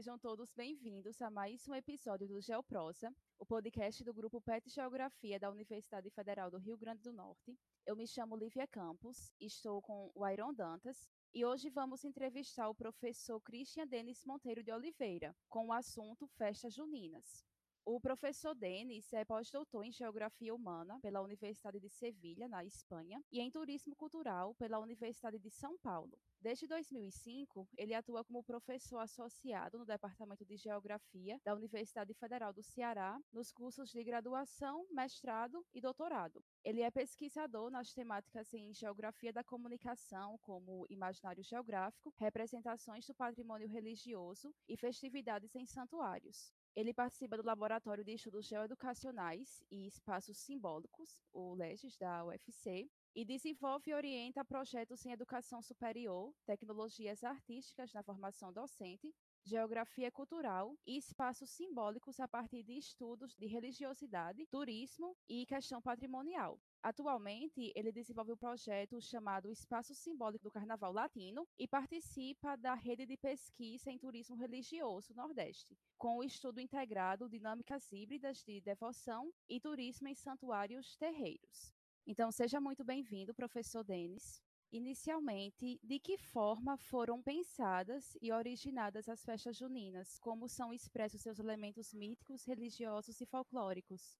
sejam todos bem-vindos a mais um episódio do Geoprosa, o podcast do grupo PET Geografia da Universidade Federal do Rio Grande do Norte. Eu me chamo Lívia Campos, estou com o Iron Dantas e hoje vamos entrevistar o professor Christian Denis Monteiro de Oliveira com o assunto Festas Juninas. O professor Denis é pós-doutor em Geografia Humana pela Universidade de Sevilha, na Espanha, e em Turismo Cultural pela Universidade de São Paulo. Desde 2005, ele atua como professor associado no Departamento de Geografia da Universidade Federal do Ceará, nos cursos de graduação, mestrado e doutorado. Ele é pesquisador nas temáticas em geografia da comunicação, como imaginário geográfico, representações do patrimônio religioso e festividades em santuários. Ele participa do Laboratório de Estudos Geoeducacionais e Espaços Simbólicos, o LEGES, da UFC, e desenvolve e orienta projetos em educação superior, tecnologias artísticas na formação docente, geografia cultural e espaços simbólicos a partir de estudos de religiosidade, turismo e questão patrimonial. Atualmente, ele desenvolve o um projeto chamado Espaço Simbólico do Carnaval Latino e participa da rede de pesquisa em turismo religioso Nordeste, com o estudo integrado dinâmicas híbridas de devoção e turismo em santuários terreiros. Então, seja muito bem-vindo, professor Denis. Inicialmente, de que forma foram pensadas e originadas as festas juninas? Como são expressos seus elementos míticos, religiosos e folclóricos?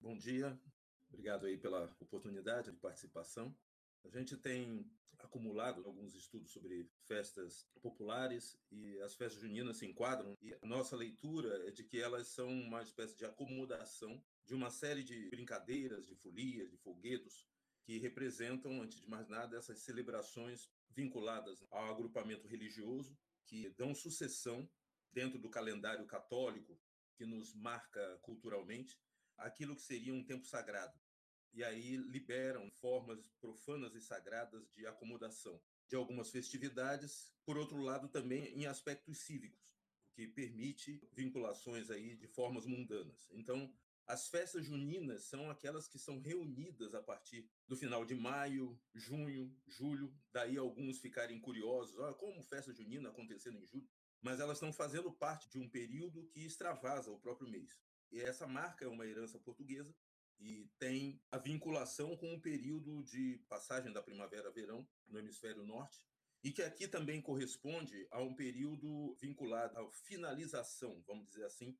Bom dia, Obrigado aí pela oportunidade de participação. A gente tem acumulado alguns estudos sobre festas populares e as festas juninas se enquadram e a nossa leitura é de que elas são uma espécie de acomodação de uma série de brincadeiras, de folias, de folguedos que representam, antes de mais nada, essas celebrações vinculadas ao agrupamento religioso que dão sucessão dentro do calendário católico que nos marca culturalmente aquilo que seria um tempo sagrado. E aí liberam formas profanas e sagradas de acomodação de algumas festividades, por outro lado também em aspectos cívicos, que permite vinculações aí de formas mundanas. Então, as festas juninas são aquelas que são reunidas a partir do final de maio, junho, julho, daí alguns ficarem curiosos, ah, como festa junina acontecendo em julho, mas elas estão fazendo parte de um período que extravasa o próprio mês. E essa marca é uma herança portuguesa e tem a vinculação com o período de passagem da primavera-verão no hemisfério norte, e que aqui também corresponde a um período vinculado à finalização, vamos dizer assim,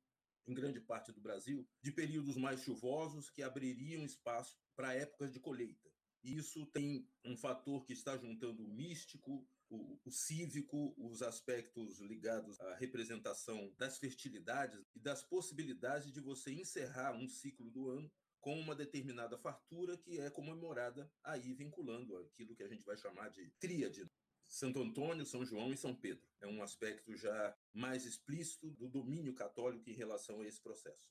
em grande parte do Brasil, de períodos mais chuvosos que abririam espaço para épocas de colheita. E isso tem um fator que está juntando o místico, o, o, cívico, os aspectos ligados à representação das fertilidades e das possibilidades de você encerrar um ciclo do ano com uma determinada fartura que é comemorada aí vinculando aquilo que a gente vai chamar de tríade. Santo Antônio, São João e São Pedro. É um aspecto já mais explícito do domínio católico em relação a esse processo.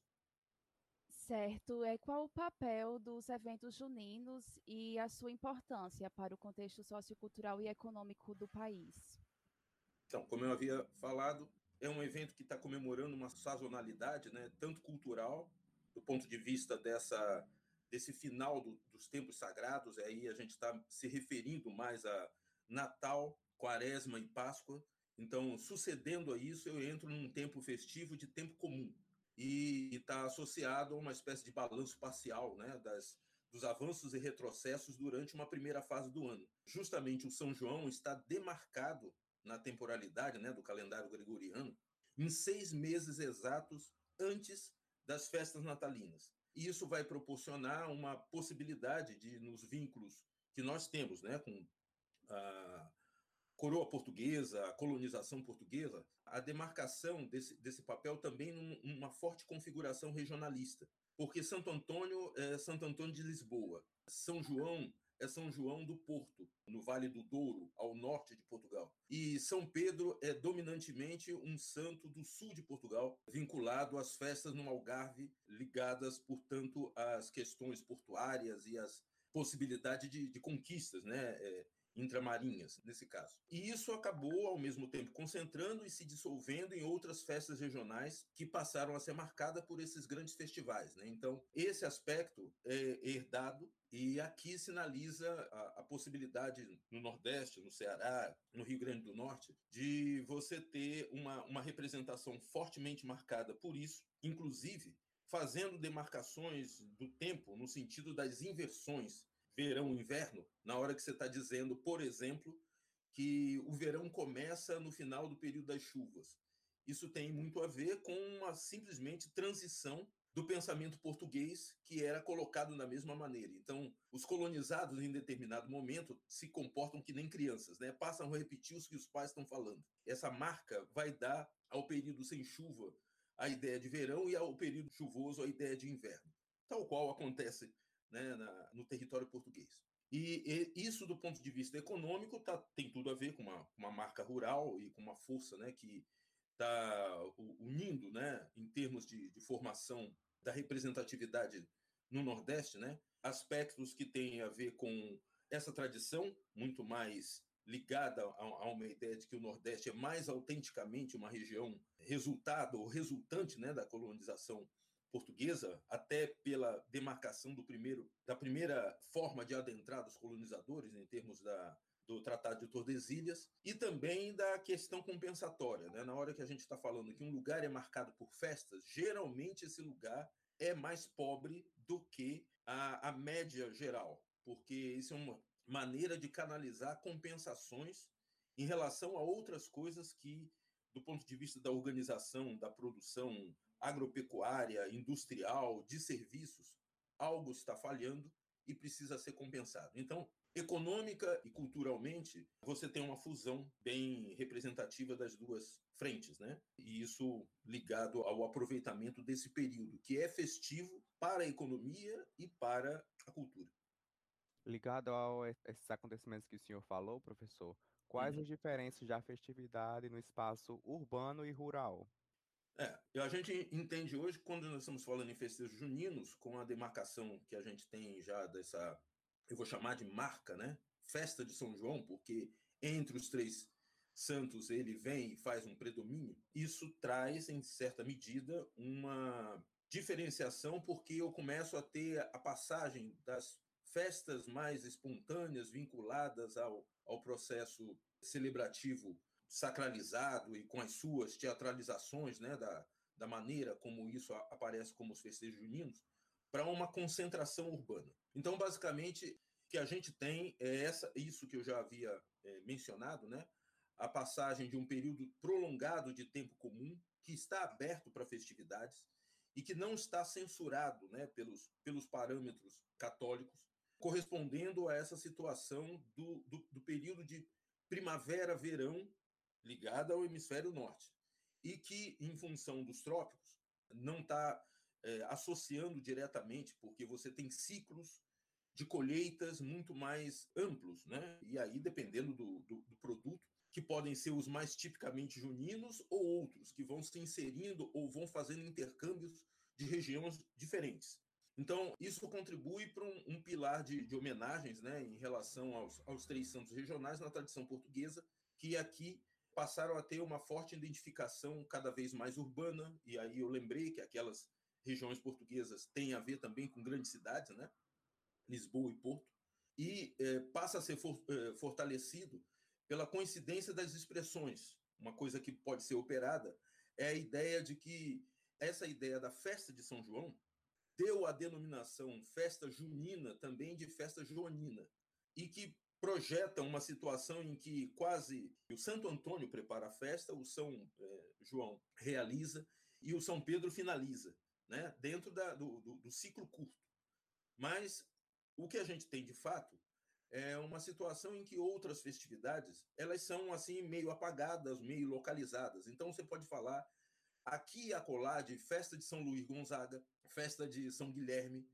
Certo. É qual o papel dos eventos juninos e a sua importância para o contexto sociocultural e econômico do país? Então, como eu havia falado, é um evento que está comemorando uma sazonalidade, né, tanto cultural, do ponto de vista dessa desse final do, dos tempos sagrados, aí a gente está se referindo mais a Natal, Quaresma e Páscoa. Então, sucedendo a isso, eu entro num tempo festivo de tempo comum e está associado a uma espécie de balanço parcial né, das, dos avanços e retrocessos durante uma primeira fase do ano. Justamente o São João está demarcado na temporalidade né, do calendário gregoriano em seis meses exatos antes das festas natalinas. E isso vai proporcionar uma possibilidade de, nos vínculos que nós temos né, com a coroa portuguesa, a colonização portuguesa, a demarcação desse, desse papel também numa forte configuração regionalista. Porque Santo Antônio é Santo Antônio de Lisboa, São João é São João do Porto, no Vale do Douro, ao norte de Portugal. E São Pedro é dominantemente um santo do sul de Portugal, vinculado às festas no Algarve, ligadas, portanto, às questões portuárias e às possibilidades de, de conquistas, né? É, intramarinhas, nesse caso. E isso acabou, ao mesmo tempo, concentrando e se dissolvendo em outras festas regionais que passaram a ser marcadas por esses grandes festivais. Né? Então, esse aspecto é herdado e aqui sinaliza a, a, possibilidade no Nordeste, no Ceará, no Rio Grande do Norte, de você ter uma, uma representação fortemente marcada por isso, inclusive fazendo demarcações do tempo no sentido das inversões verão inverno, na hora que você está dizendo, por exemplo, que o verão começa no final do período das chuvas. Isso tem muito a ver com uma simplesmente transição do pensamento português que era colocado da mesma maneira. Então, os colonizados em determinado momento se comportam que nem crianças, né? Passam a repetir os que os pais estão falando. Essa marca vai dar ao período sem chuva a ideia de verão e ao período chuvoso a ideia de inverno. Tal qual acontece né, na, no território português. E, e, isso, do ponto de vista econômico, tá, tem tudo a ver com uma, uma marca rural e com uma força né, que está unindo, né, em termos de, de, formação da representatividade no Nordeste, né, aspectos que têm a ver com essa tradição, muito mais ligada a, uma ideia de que o Nordeste é mais autenticamente uma região resultado ou resultante né, da colonização portuguesa, até pela demarcação do primeiro, da primeira forma de adentrar dos colonizadores, em termos da, do Tratado de Tordesilhas, e também da questão compensatória. Né? Na hora que a gente está falando que um lugar é marcado por festas, geralmente esse lugar é mais pobre do que a, a média geral, porque isso é uma maneira de canalizar compensações em relação a outras coisas que, do ponto de vista da organização, da produção agropecuária, industrial, de serviços, algo está falhando e precisa ser compensado. Então, econômica e culturalmente, você tem uma fusão bem representativa das duas frentes, né? E isso ligado ao aproveitamento desse período, que é festivo para a economia e para a cultura. Ligado a esses acontecimentos que o senhor falou, professor, quais uhum. as diferenças da festividade no espaço urbano e rural? É, a gente entende hoje, quando nós estamos falando em festejos juninos, com a demarcação que a gente tem já dessa, eu vou chamar de marca, né? Festa de São João, porque entre os três santos ele vem e faz um predomínio, isso traz, em certa medida, uma diferenciação, porque eu começo a ter a passagem das festas mais espontâneas vinculadas ao, ao processo celebrativo sacralizado e com as suas teatralizações, né, da, da maneira como isso aparece como os festejos juninos, para uma concentração urbana. Então, basicamente, que a gente tem é essa, isso que eu já havia é, mencionado, né, a passagem de um período prolongado de tempo comum que está aberto para festividades e que não está censurado né, pelos, pelos parâmetros católicos, correspondendo a essa situação do, do, do período de primavera-verão ligada ao hemisfério norte e que, em função dos trópicos, não está é, associando diretamente, porque você tem ciclos de colheitas muito mais amplos, né? E aí, dependendo do, do, do produto, que podem ser os mais tipicamente juninos ou outros, que vão se inserindo ou vão fazendo intercâmbios de regiões diferentes. Então, isso contribui para um, um pilar de, de, homenagens né, em relação aos, aos três santos regionais na tradição portuguesa, que aqui passaram a ter uma forte identificação cada vez mais urbana, e aí eu lembrei que aquelas regiões portuguesas têm a ver também com grandes cidades, né? Lisboa e Porto, e é, passa a ser for, é, fortalecido pela coincidência das expressões. Uma coisa que pode ser operada é a ideia de que essa ideia da festa de São João deu a denominação festa junina também de festa joanina, e que projeta uma situação em que quase o Santo Antônio prepara a festa, o São é, João realiza e o São Pedro finaliza, né? dentro da, do, do, do ciclo curto. Mas o que a gente tem de fato é uma situação em que outras festividades elas são assim meio apagadas, meio localizadas. Então você pode falar aqui e acolá de festa de São Luís Gonzaga, festa de São Guilherme,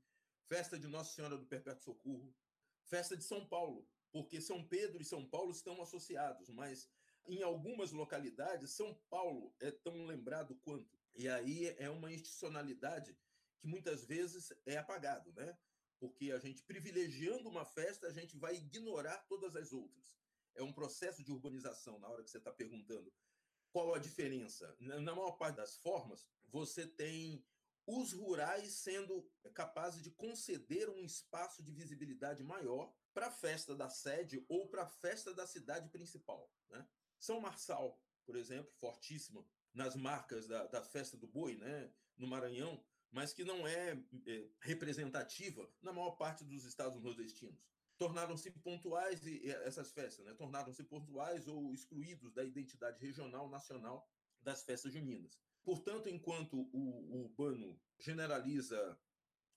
festa de Nossa Senhora do Perpétuo Socorro, festa de São Paulo, porque São Pedro e São Paulo estão associados, mas em algumas localidades, São Paulo é tão lembrado quanto. E aí é uma institucionalidade que muitas vezes é apagado, né? porque a gente privilegiando uma festa, a gente vai ignorar todas as outras. É um processo de urbanização, na hora que você está perguntando qual a diferença. Na maior parte das formas, você tem os rurais sendo capazes de conceder um espaço de visibilidade maior para a festa da sede ou para a festa da cidade principal. Né? São Marçal, por exemplo, fortíssima nas marcas da, da festa do boi, né, no Maranhão, mas que não é, é representativa na maior parte dos estados nordestinos. Tornaram-se pontuais e, essas festas, né, tornaram-se pontuais ou excluídos da identidade regional nacional das festas juninas. Portanto, enquanto o, o urbano generaliza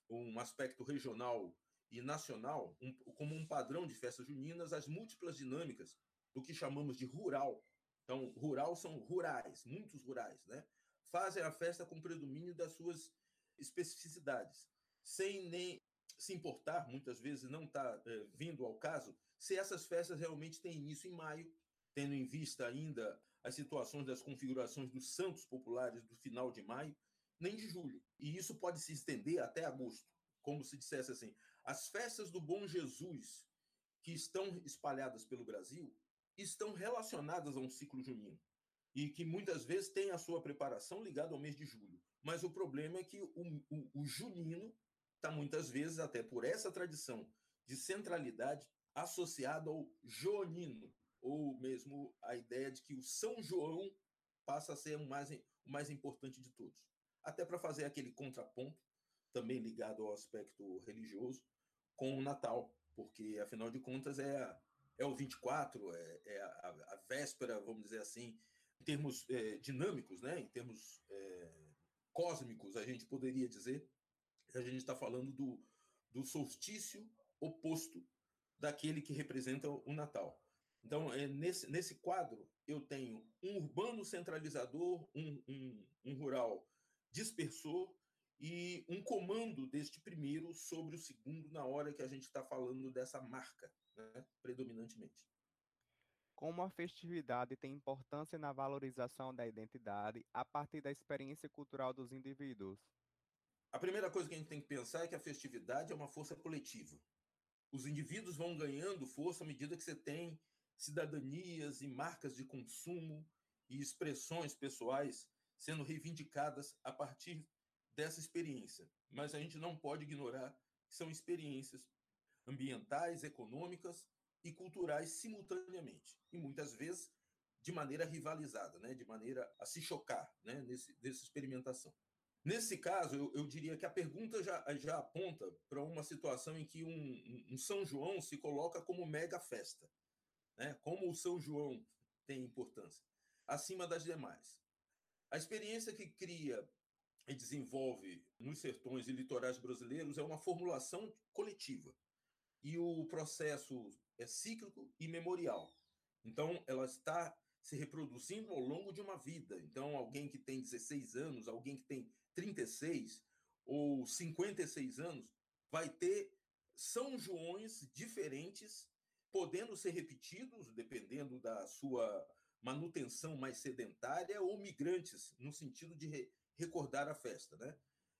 um aspecto regional e nacional um, como um padrão de festas juninas, as múltiplas dinâmicas do que chamamos de rural então, rural são rurais, muitos rurais, né? Fazem a festa com predomínio das suas especificidades, sem nem se importar, muitas vezes não está é, vindo ao caso, se essas festas realmente têm início em maio, tendo em vista ainda as situações das configurações dos santos populares do final de maio, nem de julho. E isso pode se estender até agosto, como se dissesse assim: as festas do Bom Jesus que estão espalhadas pelo Brasil estão relacionadas a um ciclo junino e que muitas vezes tem a sua preparação ligada ao mês de julho. Mas o problema é que o, o, o junino está muitas vezes, até por essa tradição de centralidade, associado ao joanino, ou mesmo a ideia de que o São João passa a ser o mais, o mais importante de todos. Até para fazer aquele contraponto, também ligado ao aspecto religioso, com o Natal, porque, afinal de contas, é é o 24, é, é a, a, véspera, vamos dizer assim, em termos é, dinâmicos, né? em termos é, cósmicos, a gente poderia dizer, a gente está falando do, do solstício oposto daquele que representa o Natal. Então, é, nesse, nesse quadro, eu tenho um urbano centralizador, um, um, um rural dispersor e um comando deste primeiro sobre o segundo na hora que a gente está falando dessa marca, né, predominantemente. Como a festividade tem importância na valorização da identidade a partir da experiência cultural dos indivíduos? A primeira coisa que a gente tem que pensar é que a festividade é uma força coletiva. Os indivíduos vão ganhando força à medida que você tem cidadanias e marcas de consumo e expressões pessoais sendo reivindicadas a partir dessa experiência. Mas a gente não pode ignorar que são experiências ambientais, econômicas e culturais simultaneamente, e muitas vezes de maneira rivalizada, né? de maneira a se chocar né? Nesse, nessa experimentação. Nesse caso, eu, eu, diria que a pergunta já, já aponta para uma situação em que um, um, São João se coloca como mega festa. Né? Como o São João tem importância, acima das demais. A experiência que cria e desenvolve nos sertões e litorais brasileiros é uma formulação coletiva e o processo é cíclico e memorial. Então, ela está se reproduzindo ao longo de uma vida. Então, alguém que tem 16 anos, alguém que tem 36 ou 56 anos, vai ter São Joões diferentes, podendo ser repetidos, dependendo da sua manutenção mais sedentária, ou migrantes, no sentido de recordar a festa. Né?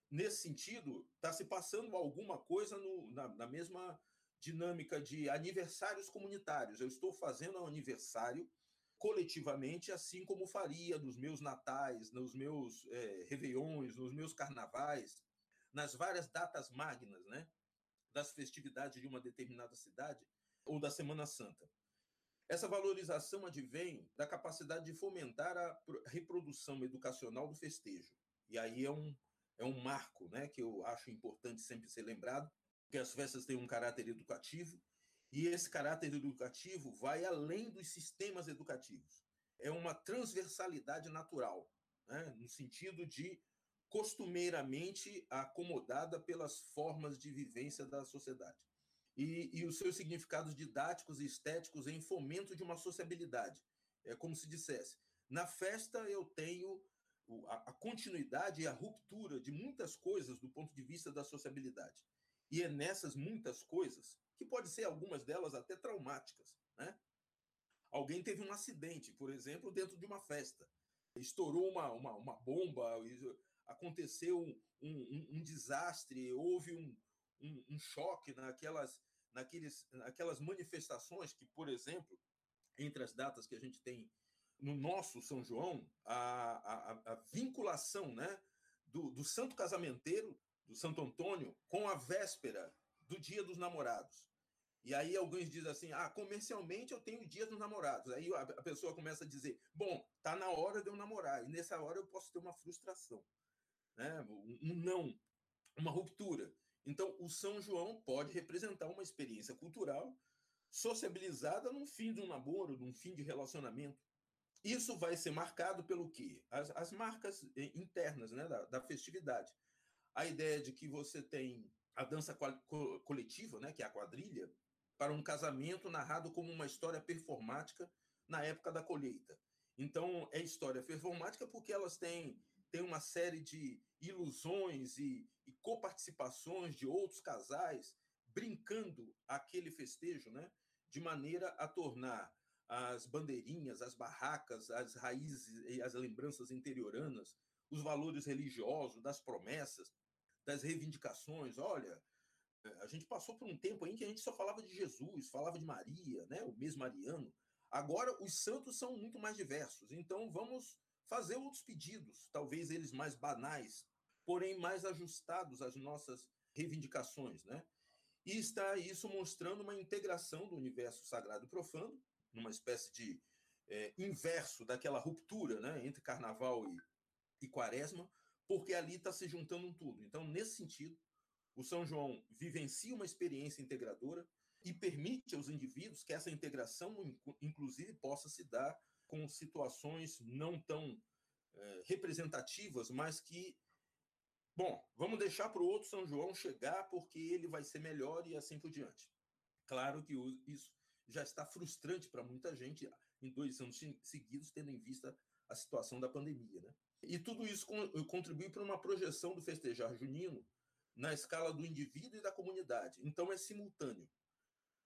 Nesse sentido, está se passando alguma coisa no, na, na mesma dinâmica de aniversários comunitários. Eu estou fazendo um aniversário coletivamente, assim como faria nos meus natais, nos meus é, nos meus carnavais, nas várias datas magnas, né? Das festividades de uma determinada cidade ou da Semana Santa. Essa valorização advém da capacidade de fomentar a reprodução educacional do festejo. E aí é um, é um marco né, que eu acho importante sempre ser lembrado, que as festas têm um caráter educativo, e esse caráter educativo vai além dos sistemas educativos. É uma transversalidade natural, né? no sentido de costumeiramente acomodada pelas formas de vivência da sociedade. E, e, os seus significados didáticos e estéticos em fomento de uma sociabilidade. É como se dissesse: na festa eu tenho a, continuidade e a ruptura de muitas coisas do ponto de vista da sociabilidade. E é nessas muitas coisas, que pode ser algumas delas até traumáticas, né? Alguém teve um acidente, por exemplo, dentro de uma festa. Estourou uma, uma, uma bomba, aconteceu um, um, um desastre, houve um, um, um choque naquelas, naqueles, naquelas manifestações que, por exemplo, entre as datas que a gente tem no nosso São João, a, a, a vinculação né, do, do santo casamenteiro, do Santo Antônio, com a véspera do Dia dos Namorados. E aí alguns dizem assim: ah, comercialmente eu tenho o Dia dos Namorados. Aí a, a pessoa começa a dizer: bom, tá na hora de eu namorar, e nessa hora eu posso ter uma frustração, né? um, não, uma ruptura. Então, o São João pode representar uma experiência cultural sociabilizada no fim de um namoro, num fim de relacionamento. Isso vai ser marcado pelo quê? As, as marcas eh, internas né, da, da, festividade. A ideia de que você tem a dança co coletiva, né, que é a quadrilha, para um casamento narrado como uma história performática na época da colheita. Então, é história performática porque elas têm, têm uma série de ilusões e, e coparticipações de outros casais brincando aquele festejo, né, de maneira a tornar as bandeirinhas, as barracas, as raízes e as lembranças interioranas, os valores religiosos, das promessas, das reivindicações. Olha, eh, a gente passou por um tempo em que a gente só falava de Jesus, falava de Maria, né, o mesmo Mariano. Agora os santos são muito mais diversos, então vamos fazer outros pedidos, talvez eles mais banais, porém mais ajustados às nossas reivindicações, né? E está isso mostrando uma integração do universo sagrado e profano, numa espécie de é, inverso daquela ruptura né, entre carnaval e, e quaresma, porque ali está se juntando um tudo. Então, nesse sentido, o São João vivencia uma experiência integradora e permite aos indivíduos que essa integração, inclusive, possa se dar com situações não tão é, representativas, mas que, bom, vamos deixar para o outro São João chegar porque ele vai ser melhor e assim por diante. Claro que isso já está frustrante para muita gente em dois anos seguidos, tendo em vista a situação da pandemia. Né? E tudo isso contribui para uma projeção do festejar junino na escala do indivíduo e da comunidade. Então, é simultâneo.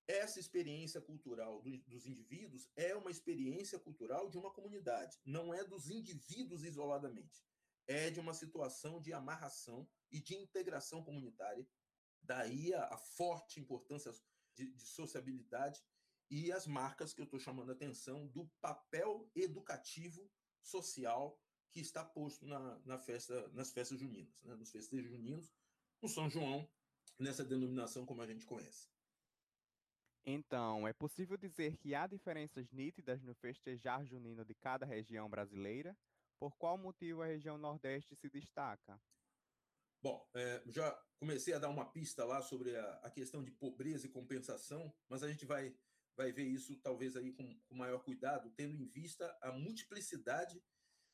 Essa experiência cultural do, dos indivíduos é uma experiência cultural de uma comunidade, não é dos indivíduos isoladamente. É de uma situação de amarração e de integração comunitária. Daí a, a forte importância de, de sociabilidade e as marcas que eu estou chamando a atenção do papel educativo social que está posto na, na festa, nas festas juninas, né? nos festejos juninos, no São João, nessa denominação como a gente conhece. Então, é possível dizer que há diferenças nítidas no festejar junino de cada região brasileira? Por qual motivo a região Nordeste se destaca? Bom, é, já comecei a dar uma pista lá sobre a, a, questão de pobreza e compensação, mas a gente vai vai ver isso talvez aí com, com maior cuidado, tendo em vista a multiplicidade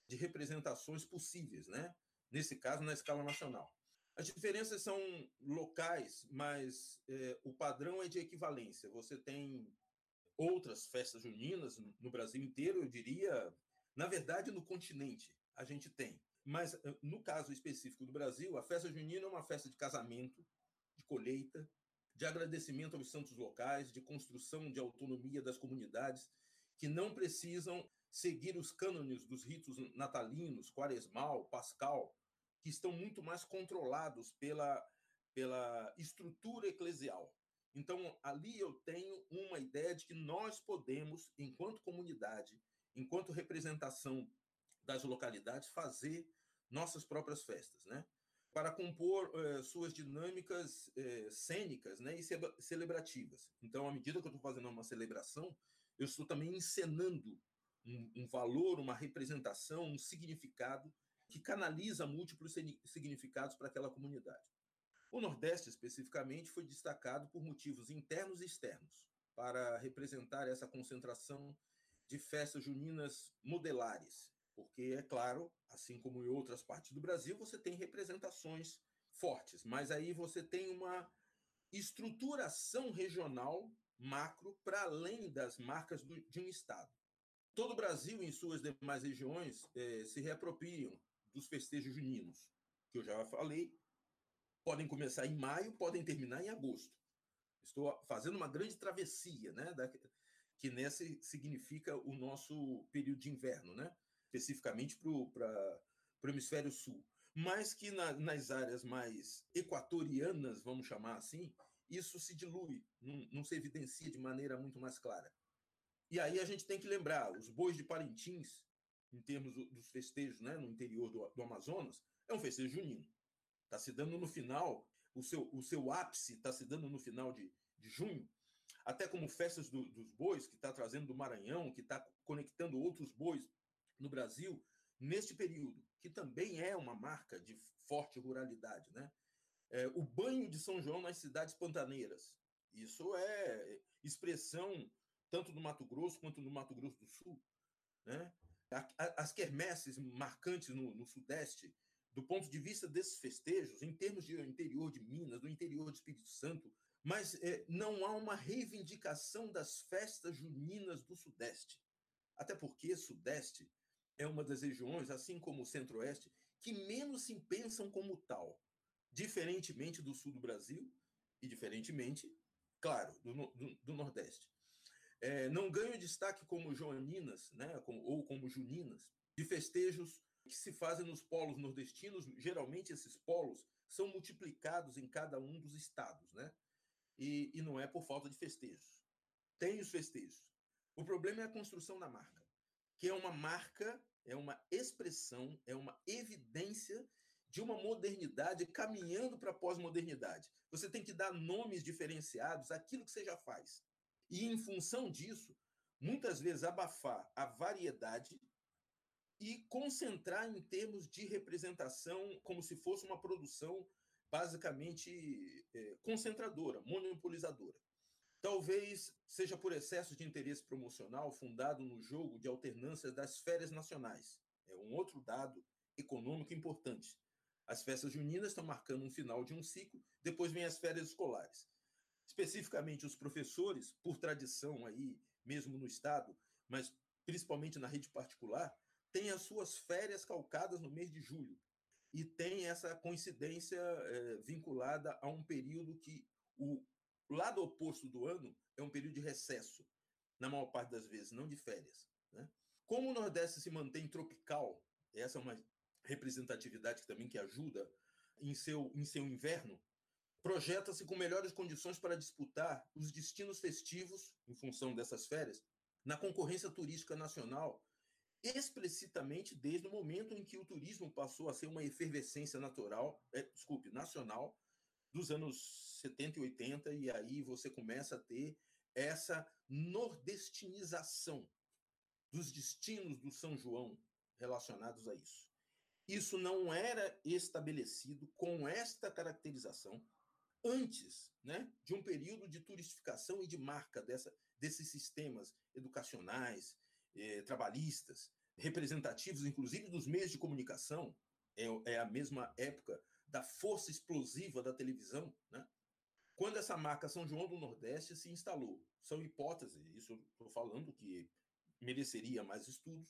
de representações possíveis, né? Nesse caso, na escala nacional. As diferenças são locais, mas é, o padrão é de equivalência. Você tem outras festas juninas no Brasil inteiro, eu diria, na verdade, no continente a gente tem. Mas no caso específico do Brasil, a festa junina é uma festa de casamento, de colheita, de agradecimento aos santos locais, de construção de autonomia das comunidades, que não precisam seguir os cânones dos ritos natalinos, quaresmal, pascal, que estão muito mais controlados pela, pela estrutura eclesial. Então, ali eu tenho uma ideia de que nós podemos, enquanto comunidade, enquanto representação das localidades, fazer nossas próprias festas, né? Para compor eh, suas dinâmicas eh, cênicas né, e celebrativas. Então, à medida que eu estou fazendo uma celebração, eu estou também encenando um, um, valor, uma representação, um significado que canaliza múltiplos significados para aquela comunidade. O Nordeste, especificamente, foi destacado por motivos internos e externos, para representar essa concentração de festas juninas modelares, porque, é claro, assim como em outras partes do Brasil, você tem representações fortes, mas aí você tem uma estruturação regional macro para além das marcas do, de um Estado. Todo o Brasil, em suas demais regiões, eh, se reapropriam dos festejos juninos, que eu já falei, podem começar em maio, podem terminar em agosto. Estou fazendo uma grande travessia, né, da, que nesse significa o nosso período de inverno, né? Especificamente para o hemisfério sul. mas que na, nas áreas mais equatorianas, vamos chamar assim, isso se dilui, não, não se evidencia de maneira muito mais clara. E aí a gente tem que lembrar, os bois de Parintins, em termos dos festejos né, no interior do, do Amazonas, é um festejo junino. Está se dando no final, o seu, o seu ápice está se dando no final de, de junho, até como festas do, dos bois, que está trazendo do Maranhão, que está conectando outros bois no Brasil, neste período, que também é uma marca de forte ruralidade. Né? É, o banho de São João nas cidades pantaneiras. Isso é expressão tanto do Mato Grosso quanto do Mato Grosso do Sul. Né? As quermesses marcantes no, no Sudeste, do ponto de vista desses festejos, em termos de interior de Minas, do interior do Espírito Santo, mas é, não há uma reivindicação das festas juninas do Sudeste. Até porque Sudeste é uma das regiões, assim como o Centro-Oeste, que menos se pensam como tal, diferentemente do sul do Brasil e diferentemente, claro, do, do, do Nordeste. É, não ganham destaque como joaninas, né, ou como juninas, de festejos que se fazem nos polos nordestinos. Geralmente, esses polos são multiplicados em cada um dos estados, né? E, e não é por falta de festejos. Tem os festejos. O problema é a construção da marca que é uma marca, é uma expressão, é uma evidência de uma modernidade caminhando para a pós-modernidade. Você tem que dar nomes diferenciados àquilo que você já faz. E, em função disso, muitas vezes abafar a variedade e concentrar em termos de representação como se fosse uma produção basicamente é, concentradora, monopolizadora. Talvez seja por excesso de interesse promocional fundado no jogo de alternância das férias nacionais. É um outro dado econômico importante. As festas juninas estão marcando um final de um ciclo, depois vem as férias escolares. Especificamente os professores, por tradição aí, mesmo no estado, mas principalmente na rede particular, têm as suas férias calcadas no mês de julho. E tem essa coincidência é, vinculada a um período que o o lado oposto do ano é um período de recesso, na maior parte das vezes, não de férias. Né? Como o Nordeste se mantém tropical, essa é uma representatividade que também que ajuda em seu, em seu inverno, projeta-se com melhores condições para disputar os destinos festivos, em função dessas férias, na concorrência turística nacional, explicitamente desde o momento em que o turismo passou a ser uma efervescência natural, é, desculpe, nacional, dos anos 70 e 80, e aí você começa a ter essa nordestinização dos destinos do São João relacionados a isso. Isso não era estabelecido com esta caracterização antes né, de um período de turistificação e de marca dessa, desses sistemas educacionais, eh, trabalhistas, representativos, inclusive dos meios de comunicação. É, é a mesma época da força explosiva da televisão, né? quando essa marca São João do Nordeste se instalou. São hipóteses, isso estou falando que mereceria mais estudos,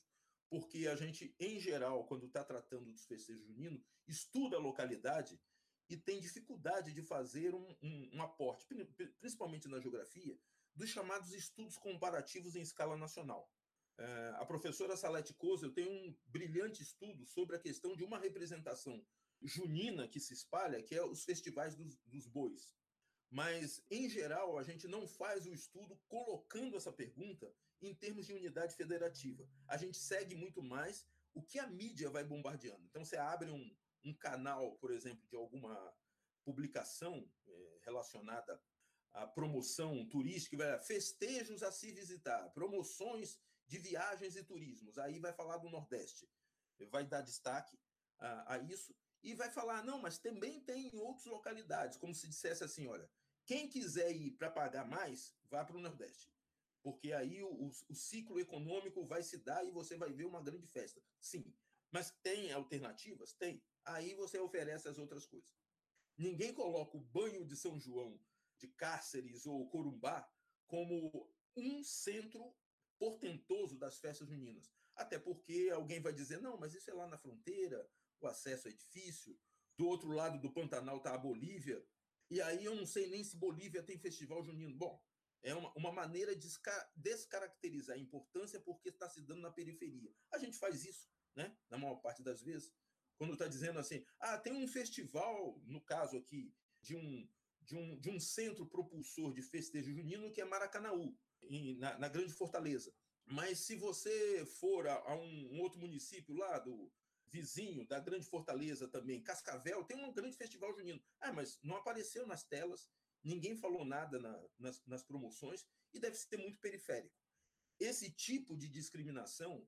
porque a gente, em geral, quando está tratando dos festejos juninos, estuda a localidade e tem dificuldade de fazer um, um, um aporte, principalmente na geografia, dos chamados estudos comparativos em escala nacional. Uh, a professora Salete Kozel tem um brilhante estudo sobre a questão de uma representação junina que se espalha, que é os festivais dos, dos bois. Mas, em geral, a gente não faz o estudo colocando essa pergunta em termos de unidade federativa. A gente segue muito mais o que a mídia vai bombardeando. Então, você abre um, um canal, por exemplo, de alguma publicação é, relacionada à promoção turística, vai festejos a se visitar, promoções de viagens e turismos. Aí vai falar do Nordeste, vai dar destaque a, a isso e vai falar, não, mas também tem em outras localidades, como se dissesse assim, olha, quem quiser ir para pagar mais, vá para o Nordeste, porque aí o, o, o, ciclo econômico vai se dar e você vai ver uma grande festa. Sim, mas tem alternativas? Tem. Aí você oferece as outras coisas. Ninguém coloca o banho de São João, de Cáceres ou Corumbá como um centro portentoso das festas juninas. Até porque alguém vai dizer, não, mas isso é lá na fronteira, o acesso é difícil. Do outro lado do Pantanal está a Bolívia. E aí eu não sei nem se Bolívia tem festival junino. Bom, é uma, uma maneira de descaracterizar a importância porque está se dando na periferia. A gente faz isso, né? na maior parte das vezes. quando está dizendo assim, ah, tem um festival, no caso aqui, de um, de um, de um centro propulsor de festejo junino que é Maracanaú, em, na, na Grande Fortaleza. Mas se você for a, a um, um, outro município lá do vizinho da Grande Fortaleza também, Cascavel, tem um grande festival junino. Ah, mas não apareceu nas telas, ninguém falou nada na, nas, nas promoções e deve ser muito periférico. Esse tipo de discriminação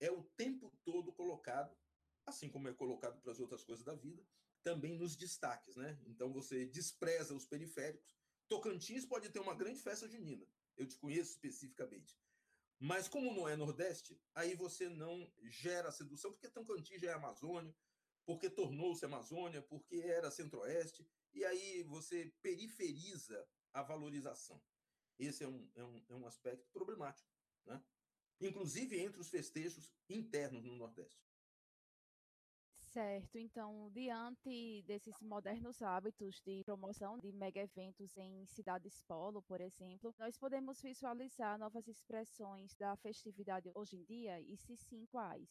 é o tempo todo colocado, assim como é colocado para as outras coisas da vida, também nos destaques, né? Então você despreza os periféricos. Tocantins pode ter uma grande festa junina, eu te conheço especificamente. Mas como não é Nordeste, aí você não gera sedução, porque Tocantins já é Amazônia, porque tornou-se Amazônia, porque era Centro-Oeste, e aí você periferiza a valorização. Esse é um, é um, é um aspecto problemático, né? inclusive entre os festejos internos no Nordeste. Certo, então, diante desses modernos hábitos de promoção de mega eventos em cidades polo, por exemplo, nós podemos visualizar novas expressões da festividade hoje em dia e se sim, quais?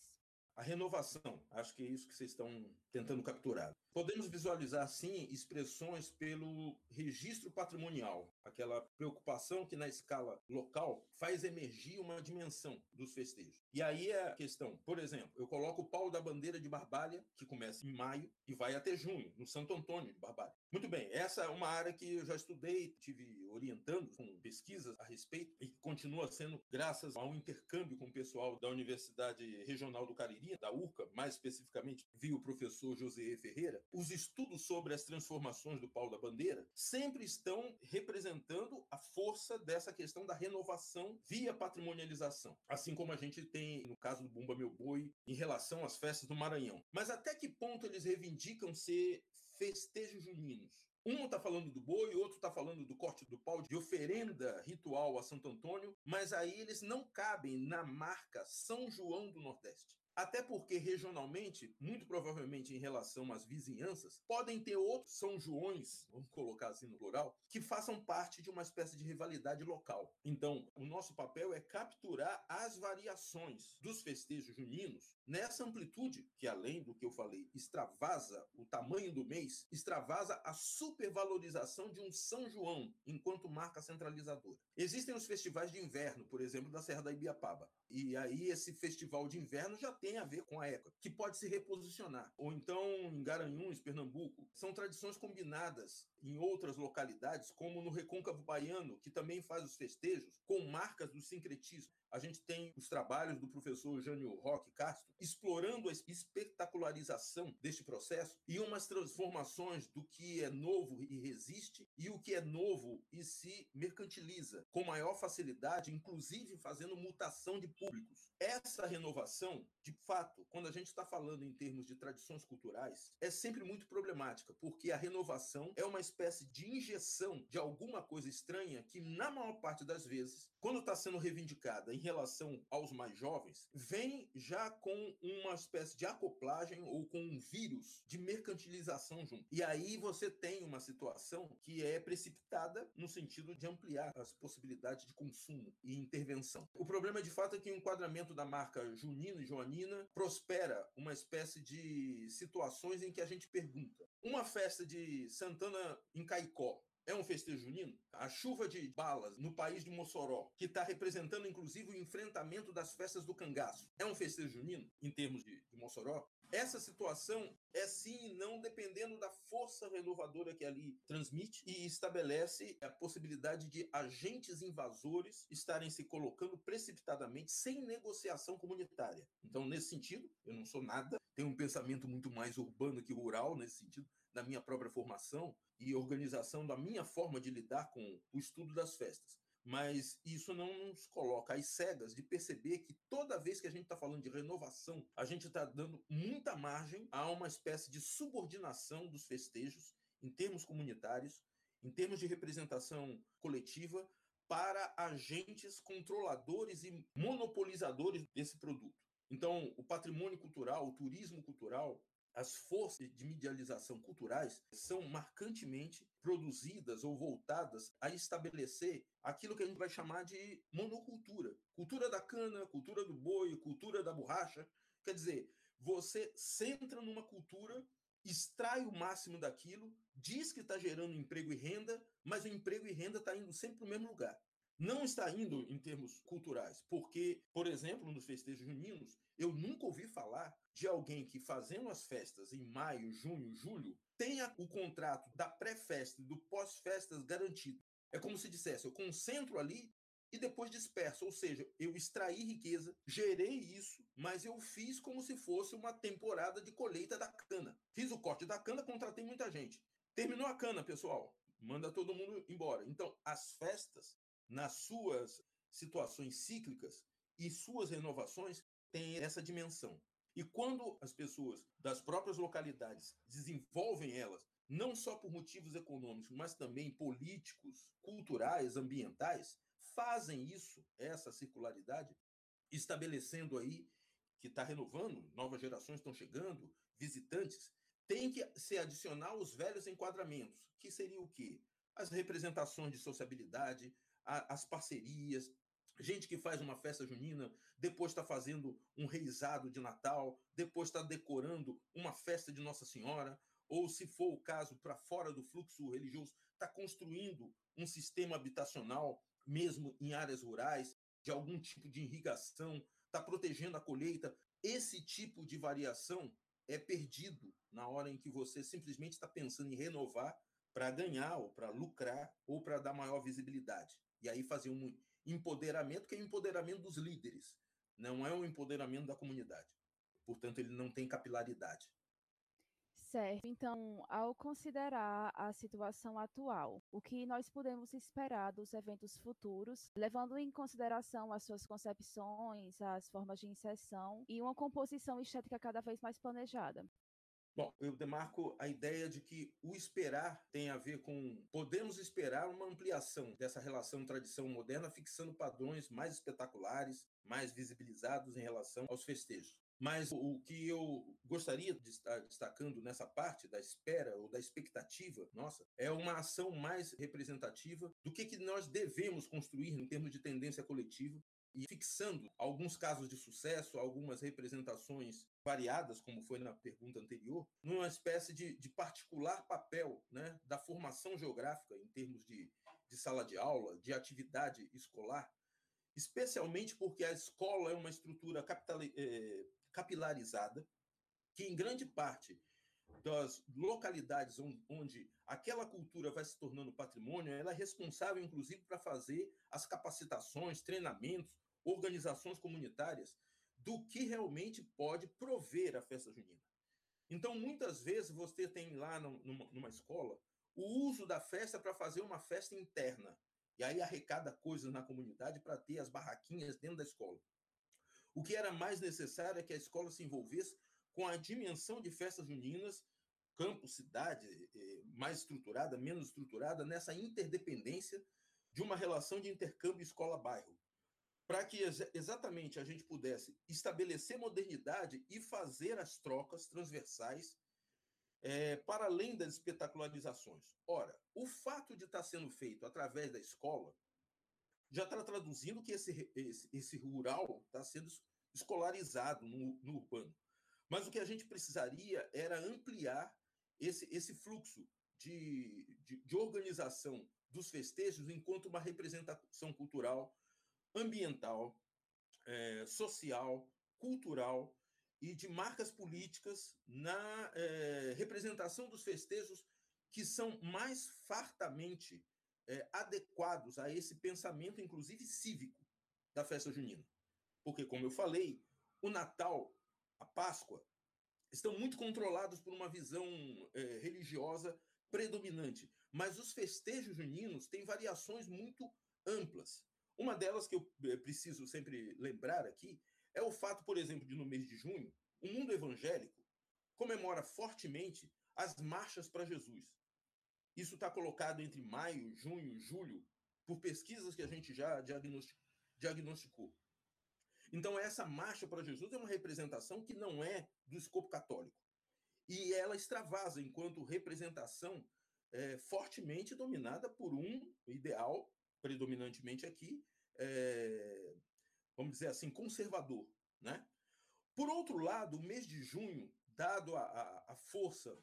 A renovação, acho que é isso que vocês estão tentando capturar. Podemos visualizar, sim, expressões pelo registro patrimonial, aquela preocupação que, na escala local, faz emergir uma dimensão dos festejos. E aí é a questão, por exemplo, eu coloco o Paulo da Bandeira de Barbalha, que começa em maio e vai até junho, no Santo Antônio de Barbalha. Muito bem, essa é uma área que eu já estudei, tive orientando com pesquisas a respeito e continua sendo graças ao intercâmbio com o pessoal da Universidade Regional do Cariri, da URCA, mais especificamente, vi o professor José Ferreira, os estudos sobre as transformações do pau da bandeira sempre estão representando a força dessa questão da renovação via patrimonialização, assim como a gente tem no caso do Bumba Meu Boi em relação às festas do Maranhão. Mas até que ponto eles reivindicam ser festejos juninos? Um está falando do boi, outro está falando do corte do pau, de oferenda ritual a Santo Antônio, mas aí eles não cabem na marca São João do Nordeste. Até porque, regionalmente, muito provavelmente em relação às vizinhanças, podem ter outros São Joões, vamos colocar assim no plural, que façam parte de uma espécie de rivalidade local. Então, o nosso papel é capturar as variações dos festejos juninos nessa amplitude, que além do que eu falei, extravasa o tamanho do mês, extravasa a supervalorização de um São João enquanto marca centralizadora. Existem os festivais de inverno, por exemplo, da Serra da Ibiapaba. E aí esse festival de inverno já tem a ver com a época, que pode se reposicionar. Ou então em Garanhuns, Pernambuco, são tradições combinadas em outras localidades, como no Recôncavo Baiano, que também faz os festejos com marcas do sincretismo a gente tem os trabalhos do professor Jânio Roque Castro explorando a espetacularização deste processo e umas transformações do que é novo e resiste e o que é novo e se mercantiliza com maior facilidade, inclusive fazendo mutação de públicos. Essa renovação, de fato, quando a gente está falando em termos de tradições culturais, é sempre muito problemática, porque a renovação é uma espécie de injeção de alguma coisa estranha que, na maior parte das vezes, quando está sendo reivindicada relação aos mais jovens, vem já com uma espécie de acoplagem ou com um vírus de mercantilização junto. E aí você tem uma situação que é precipitada no sentido de ampliar as possibilidades de consumo e intervenção. O problema de fato é que o enquadramento da marca Junino e Joanina prospera uma espécie de situações em que a gente pergunta: uma festa de Santana em Caicó é um festejo junino? A chuva de balas no país de Mossoró, que está representando inclusive o enfrentamento das festas do cangaço, é um festejo junino em termos de, de Mossoró? Essa situação é sim e não dependendo da força renovadora que ali transmite e estabelece a possibilidade de agentes invasores estarem se colocando precipitadamente sem negociação comunitária. Então, nesse sentido, eu não sou nada, tenho um pensamento muito mais urbano que rural nesse sentido, na minha própria formação e organização da minha forma de lidar com o estudo das festas mas isso não nos coloca às cegas de perceber que toda vez que a gente está falando de renovação, a gente está dando muita margem a uma espécie de subordinação dos festejos em termos comunitários, em termos de representação coletiva, para agentes controladores e monopolizadores desse produto. Então, o patrimônio cultural, o turismo cultural, as forças de medialização culturais são marcantemente produzidas ou voltadas a estabelecer aquilo que a gente vai chamar de monocultura. Cultura da cana, cultura do boi, cultura da borracha. Quer dizer, você centra numa cultura, extrai o máximo daquilo, diz que está gerando emprego e renda, mas o emprego e renda está indo sempre para o mesmo lugar. Não está indo em termos culturais, porque, por exemplo, nos festejos juninos, eu nunca ouvi falar de alguém que, fazendo as festas em maio, junho, julho, tenha o contrato da pré-festa e do pós-festas garantido. É como se dissesse: eu concentro ali e depois disperso. Ou seja, eu extraí riqueza, gerei isso, mas eu fiz como se fosse uma temporada de colheita da cana. Fiz o corte da cana, contratei muita gente. Terminou a cana, pessoal. Manda todo mundo embora. Então, as festas, nas suas situações cíclicas e suas renovações, têm essa dimensão. E quando as pessoas das próprias localidades desenvolvem elas, não só por motivos econômicos, mas também políticos, culturais, ambientais, fazem isso, essa circularidade, estabelecendo aí que está renovando, novas gerações estão chegando, visitantes, tem que se adicionar os velhos enquadramentos, que seria o quê? As representações de sociabilidade, a, as parcerias, gente que faz uma festa junina, depois está fazendo um reizado de Natal, depois está decorando uma festa de Nossa Senhora, ou se for o caso, para fora do fluxo religioso, está construindo um sistema habitacional, mesmo em áreas rurais, de algum tipo de irrigação, está protegendo a colheita. Esse tipo de variação é perdido na hora em que você simplesmente está pensando em renovar para ganhar, ou para lucrar, ou para dar maior visibilidade. E aí fazer um empoderamento que é o empoderamento dos líderes, não é o empoderamento da comunidade. Portanto, ele não tem capilaridade. Certo. Então, ao considerar a situação atual, o que nós podemos esperar dos eventos futuros, levando em consideração as suas concepções, as formas de inserção e uma composição estética cada vez mais planejada? Bom, eu demarco a ideia de que o esperar tem a ver com podemos esperar uma ampliação dessa relação tradição moderna, fixando padrões mais espetaculares, mais visibilizados em relação aos festejos. Mas o que eu gostaria de estar destacando nessa parte da espera ou da expectativa nossa é uma ação mais representativa do que, que nós devemos construir em termos de tendência coletiva e fixando alguns casos de sucesso, algumas representações variadas, como foi na pergunta anterior, numa espécie de, de particular papel né, da formação geográfica em termos de, de sala de aula, de atividade escolar, especialmente porque a escola é uma estrutura capital, eh, capilarizada, que em grande parte das localidades onde aquela cultura vai se tornando patrimônio, ela é responsável, inclusive, para fazer as capacitações, treinamentos, organizações comunitárias do que realmente pode prover a festa junina. Então, muitas vezes, você tem lá numa, numa escola o uso da festa para fazer uma festa interna. E aí arrecada coisas na comunidade para ter as barraquinhas dentro da escola. O que era mais necessário é que a escola se envolvesse com a dimensão de festas juninas, campo, cidade, eh, mais estruturada, menos estruturada, nessa interdependência de uma relação de intercâmbio escola-bairro, para que ex exatamente a gente pudesse estabelecer modernidade e fazer as trocas transversais é, para além das espetacularizações. Ora, o fato de estar tá sendo feito através da escola já está traduzindo que esse, esse, esse rural está sendo escolarizado no, no urbano. Mas o que a gente precisaria era ampliar esse, esse fluxo de, de, de organização dos festejos enquanto uma representação cultural, ambiental, é, social, cultural e de marcas políticas na é, representação dos festejos que são mais fartamente é, adequados a esse pensamento, inclusive cívico, da festa junina. Porque, como eu falei, o Natal a Páscoa, estão muito controlados por uma visão é, religiosa predominante. Mas os festejos juninos têm variações muito amplas. Uma delas que eu eh, preciso sempre lembrar aqui é o fato, por exemplo, de no mês de junho, o mundo evangélico comemora fortemente as marchas para Jesus. Isso está colocado entre maio, junho, julho, por pesquisas que a gente já diagnosticou. Então, essa marcha para Jesus é uma representação que não é do escopo católico. E ela extravasa enquanto representação é, fortemente dominada por um ideal, predominantemente aqui, é, vamos dizer assim, conservador. Né? Por outro lado, o mês de junho, dado a, a, a força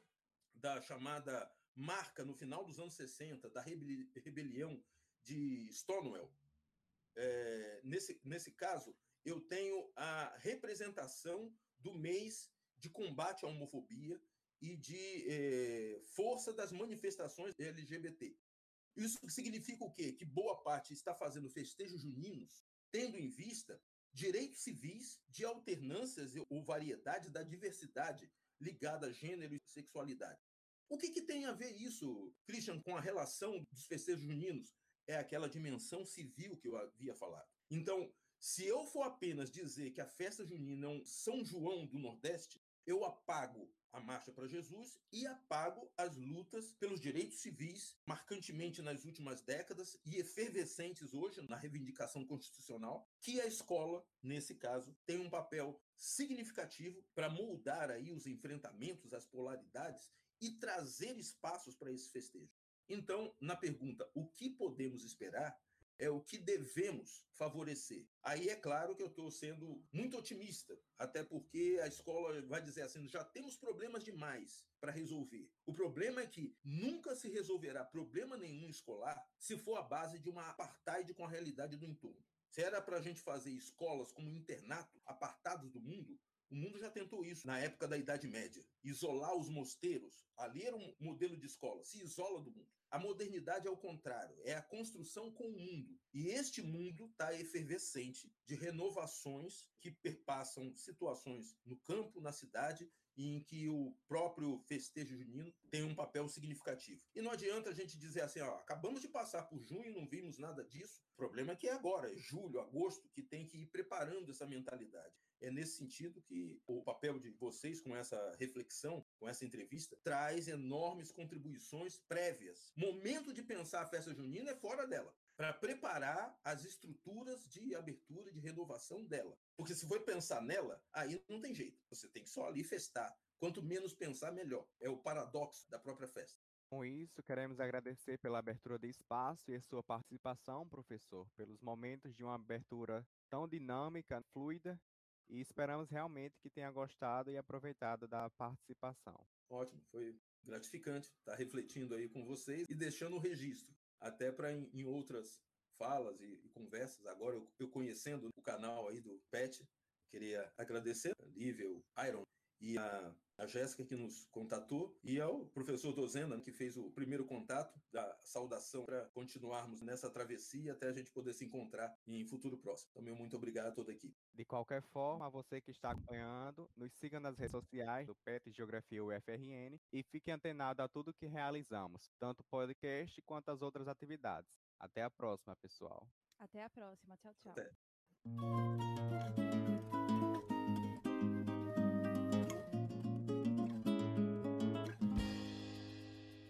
da chamada marca no final dos anos 60 da rebelião de Stonewall, é, nesse, nesse caso, eu tenho a representação do mês de combate à homofobia e de é, força das manifestações LGBT. Isso significa o quê? Que boa parte está fazendo festejos juninos, tendo em vista direitos civis de alternâncias ou variedade da diversidade ligada a gênero e sexualidade. O que, que tem a ver isso, Christian, com a relação dos festejos juninos? É aquela dimensão civil que eu havia falado. Então, se eu for apenas dizer que a festa junina é um São João do Nordeste, eu apago a Marcha para Jesus e apago as lutas pelos direitos civis, marcantemente nas últimas décadas e efervescentes hoje na reivindicação constitucional, que a escola, nesse caso, tem um papel significativo para moldar aí os enfrentamentos, as polaridades e trazer espaços para esse festejo. Então, na pergunta, o que podemos esperar? é o que devemos favorecer. Aí é claro que eu estou sendo muito otimista, até porque a escola vai dizer assim: já temos problemas demais para resolver. O problema é que nunca se resolverá problema nenhum escolar se for a base de uma apartheid com a realidade do entorno. Se era para a gente fazer escolas como internato, apartados do mundo, o mundo já tentou isso na época da Idade Média. Isolar os mosteiros. Ali era um modelo de escola. Se isola do mundo. A modernidade é o contrário, é a construção com o mundo. E este mundo está efervescente de renovações que perpassam situações no campo, na cidade, e em que o próprio festejo junino tem um papel significativo. E não adianta a gente dizer assim, ó, acabamos de passar por junho não vimos nada disso. O problema é que é agora, é julho, agosto, que tem que ir preparando essa mentalidade. É nesse sentido que o papel de vocês com essa reflexão, com essa entrevista, traz enormes contribuições prévias. Momento de pensar a festa junina é fora dela para preparar as estruturas de abertura, de renovação dela. Porque se for pensar nela, aí não tem jeito. Você tem que só ali festar. Quanto menos pensar, melhor. É o paradoxo da própria festa. Com isso, queremos agradecer pela abertura de espaço e a sua participação, professor, pelos momentos de uma abertura tão dinâmica, fluida e esperamos realmente que tenha gostado e aproveitado da participação. Ótimo, foi gratificante estar refletindo aí com vocês e deixando o registro, até para em, em, outras falas e, e conversas. Agora, eu, eu, conhecendo o canal aí do PET, queria agradecer o Iron e a a Jéssica que nos contatou e ao professor Dozena que fez o primeiro contato da saudação para continuarmos nessa travessia até a gente poder se encontrar em futuro próximo. Então, meu muito obrigado a toda a equipe. De qualquer forma, a você que está acompanhando, nos siga nas redes sociais do PET Geografia UFRN e fique antenado a tudo que realizamos, tanto o podcast quanto as outras atividades. Até a próxima, pessoal. Até a próxima. Tchau, tchau. Até.